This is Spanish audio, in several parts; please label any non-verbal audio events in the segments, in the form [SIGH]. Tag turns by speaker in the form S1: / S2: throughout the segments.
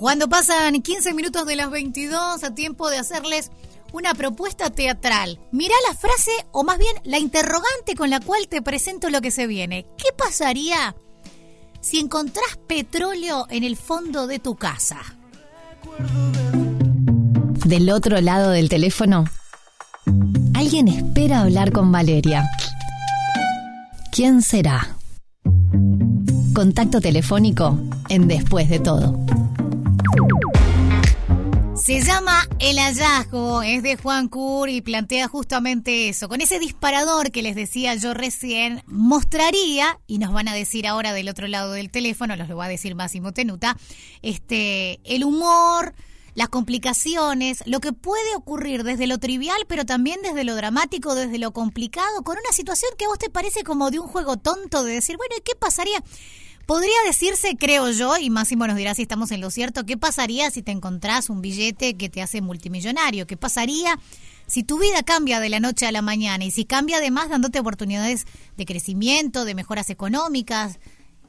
S1: Cuando pasan 15 minutos de las 22 a tiempo de hacerles una propuesta teatral. Mirá la frase o más bien la interrogante con la cual te presento lo que se viene. ¿Qué pasaría si encontrás petróleo en el fondo de tu casa? Del otro lado del teléfono, alguien espera hablar con Valeria. ¿Quién será? Contacto telefónico en Después de todo. Se llama El hallazgo, es de Juan Cur y plantea justamente eso. Con ese disparador que les decía yo recién, mostraría, y nos van a decir ahora del otro lado del teléfono, los lo va a decir Máximo Tenuta, este, el humor, las complicaciones, lo que puede ocurrir desde lo trivial, pero también desde lo dramático, desde lo complicado, con una situación que a vos te parece como de un juego tonto de decir, bueno, ¿y qué pasaría? Podría decirse, creo yo, y Máximo nos dirá si estamos en lo cierto, ¿qué pasaría si te encontrás un billete que te hace multimillonario? ¿Qué pasaría si tu vida cambia de la noche a la mañana y si cambia además dándote oportunidades de crecimiento, de mejoras económicas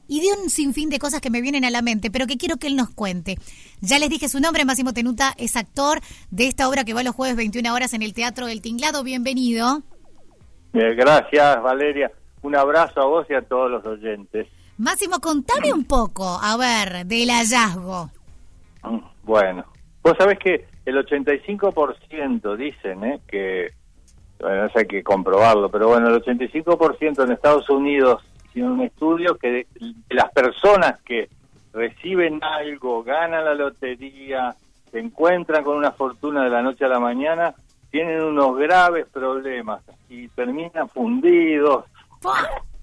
S1: y de un sinfín de cosas que me vienen a la mente, pero que quiero que él nos cuente? Ya les dije su nombre, Máximo Tenuta es actor de esta obra que va los jueves 21 horas en el Teatro del Tinglado. Bienvenido.
S2: Eh, gracias, Valeria. Un abrazo a vos y a todos los oyentes.
S1: Máximo, contame un poco, a ver, del hallazgo.
S2: Bueno, vos sabés que el 85% dicen, ¿eh? que, bueno, eso hay que comprobarlo, pero bueno, el 85% en Estados Unidos tiene un estudio que de, las personas que reciben algo, ganan la lotería, se encuentran con una fortuna de la noche a la mañana, tienen unos graves problemas y terminan fundidos.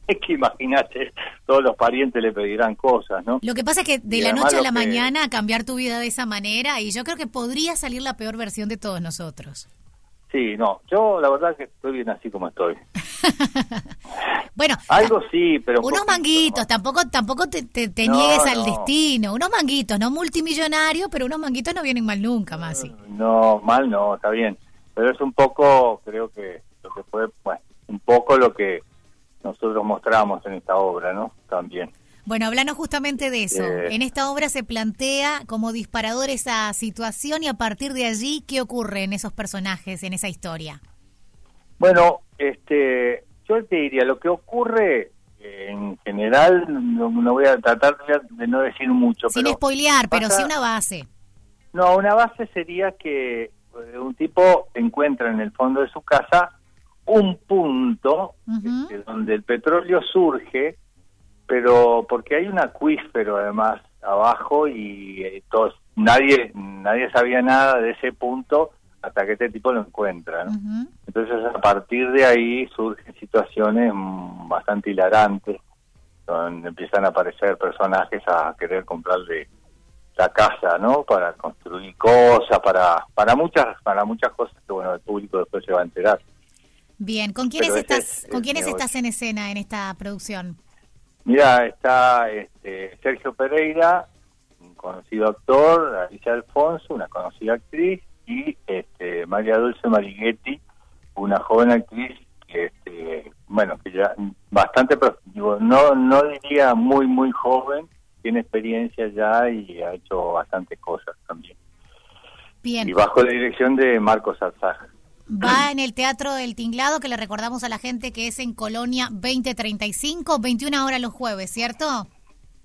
S2: Es [LAUGHS] que imagínate, todos los parientes le pedirán cosas, ¿no?
S1: Lo que pasa es que de la noche a la mañana cambiar tu vida de esa manera y yo creo que podría salir la peor versión de todos nosotros.
S2: Sí, no, yo la verdad que estoy bien así como estoy. [LAUGHS]
S1: bueno,
S2: algo sí, pero
S1: unos manguitos, tampoco tampoco te, te, niegues al destino, unos manguitos, no multimillonarios, pero unos manguitos no vienen mal nunca, Masi.
S2: No, mal no, está bien, pero es un poco, creo que lo que puede, bueno, un poco lo que nosotros mostramos en esta obra, ¿no? También.
S1: Bueno, hablando justamente de eso. Eh, en esta obra se plantea como disparador esa situación y a partir de allí, ¿qué ocurre en esos personajes, en esa historia?
S2: Bueno, este, yo te diría, lo que ocurre en general, no, voy a tratar de no decir mucho.
S1: Sin spoilear, pero sí una base.
S2: No, una base sería que eh, un tipo encuentra en el fondo de su casa un punto este, donde el petróleo surge, pero porque hay un acuífero además abajo y eh, nadie nadie sabía nada de ese punto hasta que este tipo lo encuentra. Entonces a partir de ahí surgen situaciones bastante hilarantes, donde empiezan a aparecer personajes a querer comprarle la casa, ¿no? Para construir cosas, para para muchas para muchas cosas que bueno el público después se va a enterar.
S1: Bien, ¿con quiénes estás con quiénes estás en escena en esta producción?
S2: Mira, está este, Sergio Pereira, un conocido actor, Alicia Alfonso, una conocida actriz, y este, María Dulce Marighetti, una joven actriz que, este, bueno, que ya bastante, no, no diría muy, muy joven, tiene experiencia ya y ha hecho bastantes cosas también.
S1: Bien.
S2: Y bajo la dirección de Marcos Alzaja
S1: va en el Teatro del Tinglado, que le recordamos a la gente que es en Colonia 2035, 21 horas los jueves, ¿cierto?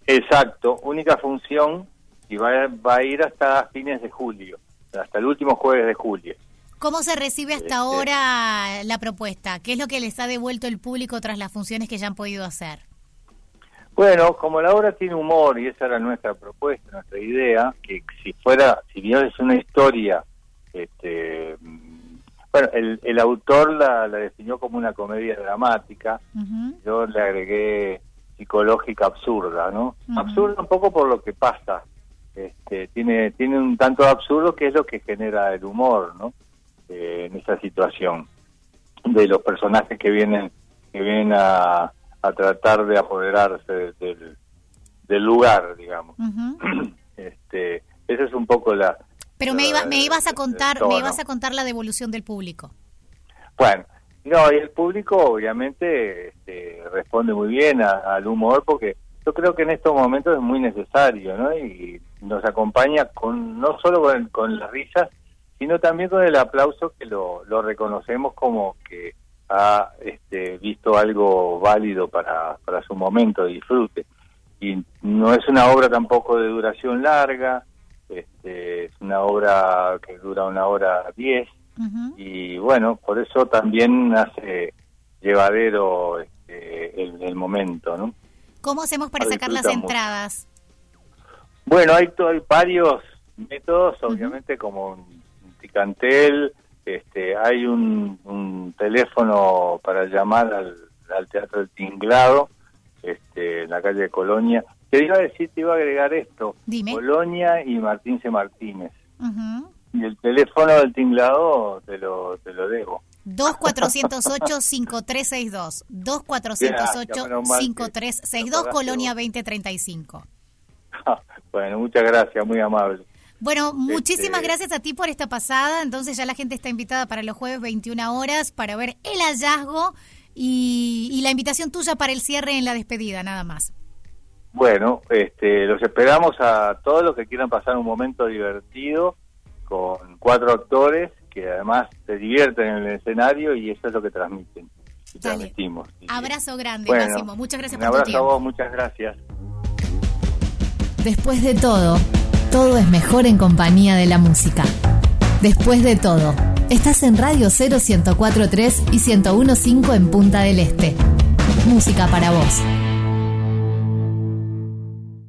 S2: Exacto, única función y va, va a ir hasta fines de julio, hasta el último jueves de julio.
S1: ¿Cómo se recibe hasta este. ahora la propuesta? ¿Qué es lo que les ha devuelto el público tras las funciones que ya han podido hacer?
S2: Bueno, como la obra tiene humor y esa era nuestra propuesta, nuestra idea, que si fuera, si bien es una historia este, bueno, el, el autor la, la, definió como una comedia dramática, yo le agregué psicológica absurda, ¿no? Absurda un poco por lo que pasa, este, tiene, tiene un tanto absurdo que es lo que genera el humor, ¿no? Eh, en esa situación de los personajes que vienen que vienen a, a tratar de apoderarse del, del lugar, digamos. [CLEARS THROAT] este, esa es un poco la,
S1: pero me, iba, me ibas a contar, me ibas a contar la devolución del público.
S2: Bueno, no, y el público obviamente este, responde muy bien al humor porque yo creo que en estos momentos es muy necesario, ¿no? Y nos acompaña con no solo con, con las risas, sino también con el aplauso que lo, lo reconocemos como que ha este, visto algo válido para, para su momento de disfrute. Y no es una obra tampoco de duración larga, este, es una obra que dura una hora diez, y bueno, por eso también hace llevadero este, el, momento, ¿no?
S1: ¿Cómo hacemos para sacar las entradas?
S2: Bueno, hay, hay varios métodos, obviamente, como un ticantel, este, hay un, teléfono para llamar al, Teatro del Tinglado, este, en la calle de Colonia. Te iba a decir, te iba a agregar esto, Colonia y Martín C. Martínez. Y el teléfono del Tinglado te lo, te lo debo.
S1: 2408-5362. 2408-5362, Colonia 2035. [LAUGHS]
S2: bueno, muchas gracias, muy amable.
S1: Bueno, muchísimas este, gracias a ti por esta pasada. Entonces ya la gente está invitada para los jueves 21 horas para ver el hallazgo y, la invitación tuya para el cierre en la despedida, nada más.
S2: Bueno, este, los esperamos a todos los que quieran pasar un momento divertido con cuatro actores que además se divierten en el escenario y eso es lo que transmiten y transmitimos.
S1: Abrazo grande, Máximo. Muchas gracias por tu
S2: tiempo. Un abrazo a vos, muchas gracias.
S3: Después de todo todo es mejor en compañía de la música. Después de todo, estás en Radio 0 1043 y 1015 en Punta del Este. Música para vos.